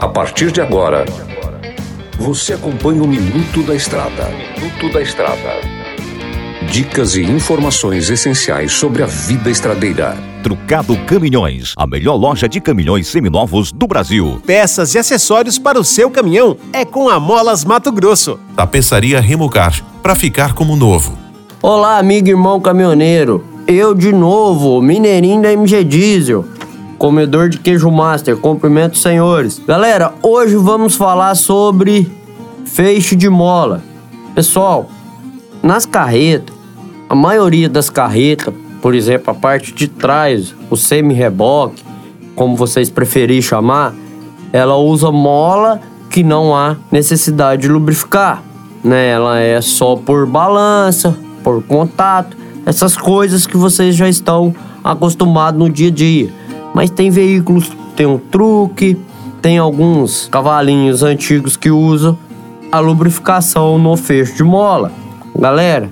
A partir de agora, você acompanha o Minuto da Estrada. Minuto da Estrada. Dicas e informações essenciais sobre a vida estradeira. Trucado Caminhões, a melhor loja de caminhões seminovos do Brasil. Peças e acessórios para o seu caminhão é com a Molas Mato Grosso. Tapeçaria Remocar, para ficar como novo. Olá, amigo e irmão caminhoneiro. Eu de novo, mineirinho da MG Diesel comedor de queijo master, cumprimento senhores. Galera, hoje vamos falar sobre feixe de mola. Pessoal, nas carretas, a maioria das carretas, por exemplo, a parte de trás, o semi-reboque, como vocês preferirem chamar, ela usa mola que não há necessidade de lubrificar, né? Ela é só por balança, por contato, essas coisas que vocês já estão acostumados no dia a dia. Mas tem veículos, tem um truque, tem alguns cavalinhos antigos que usam a lubrificação no fecho de mola. Galera,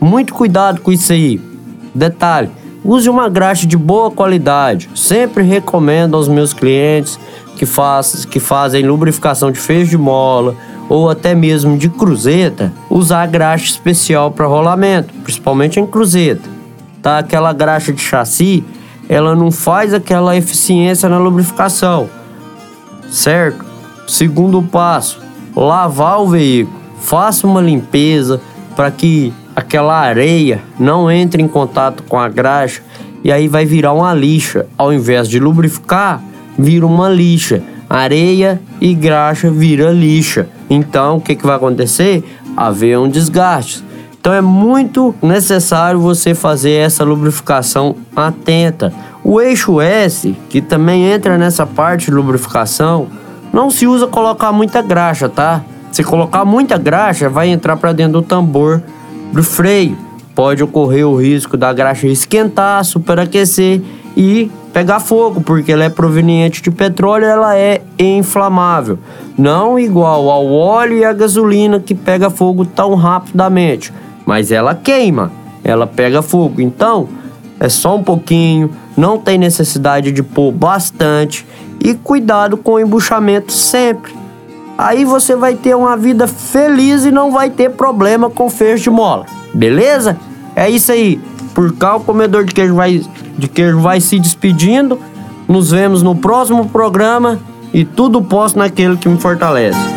muito cuidado com isso aí. Detalhe, use uma graxa de boa qualidade. Sempre recomendo aos meus clientes que, faz, que fazem lubrificação de fecho de mola ou até mesmo de cruzeta, usar graxa especial para rolamento, principalmente em cruzeta. Tá aquela graxa de chassi ela não faz aquela eficiência na lubrificação, certo? Segundo passo, lavar o veículo. Faça uma limpeza para que aquela areia não entre em contato com a graxa e aí vai virar uma lixa. Ao invés de lubrificar, vira uma lixa. Areia e graxa vira lixa. Então, o que, que vai acontecer? Haver um desgaste. Então é muito necessário você fazer essa lubrificação atenta. O eixo S, que também entra nessa parte de lubrificação, não se usa colocar muita graxa, tá? Se colocar muita graxa, vai entrar para dentro do tambor do freio. Pode ocorrer o risco da graxa esquentar, superaquecer e pegar fogo, porque ela é proveniente de petróleo, ela é inflamável. Não igual ao óleo e à gasolina que pega fogo tão rapidamente mas ela queima, ela pega fogo. Então, é só um pouquinho, não tem necessidade de pôr bastante e cuidado com o embuchamento sempre. Aí você vai ter uma vida feliz e não vai ter problema com fecho de mola. Beleza? É isso aí. Por cá o comedor de queijo vai de queijo vai se despedindo. Nos vemos no próximo programa e tudo posso naquele que me fortalece.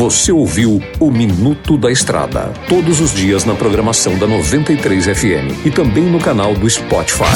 Você ouviu o Minuto da Estrada. Todos os dias na programação da 93 FM e também no canal do Spotify.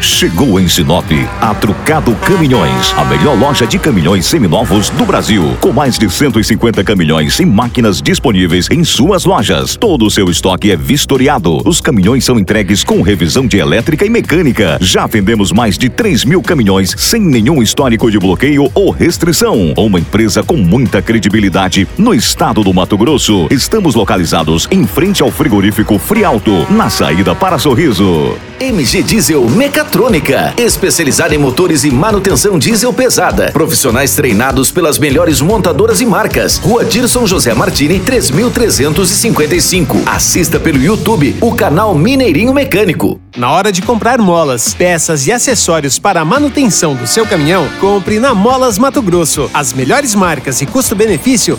Chegou em Sinop a Trucado Caminhões, a melhor loja de caminhões seminovos do Brasil. Com mais de 150 caminhões e máquinas disponíveis em suas lojas. Todo o seu estoque é vistoriado. Os caminhões são entregues com revisão de elétrica e mecânica. Já vendemos mais de 3 mil caminhões sem nenhum histórico de bloqueio ou restrição. Uma empresa com muita credibilidade no estado do Mato Grosso. Estamos localizados em frente ao frigorífico Frialto, na saída para Sorriso. MG Diesel Mecatrônica, especializada em motores e manutenção diesel pesada. Profissionais treinados pelas melhores montadoras e marcas. Rua Dirson José Martini, 3355. Assista pelo YouTube o canal Mineirinho Mecânico. Na hora de comprar molas, peças e acessórios para a manutenção do seu caminhão, compre na Molas Mato Grosso. As melhores marcas e custo-benefício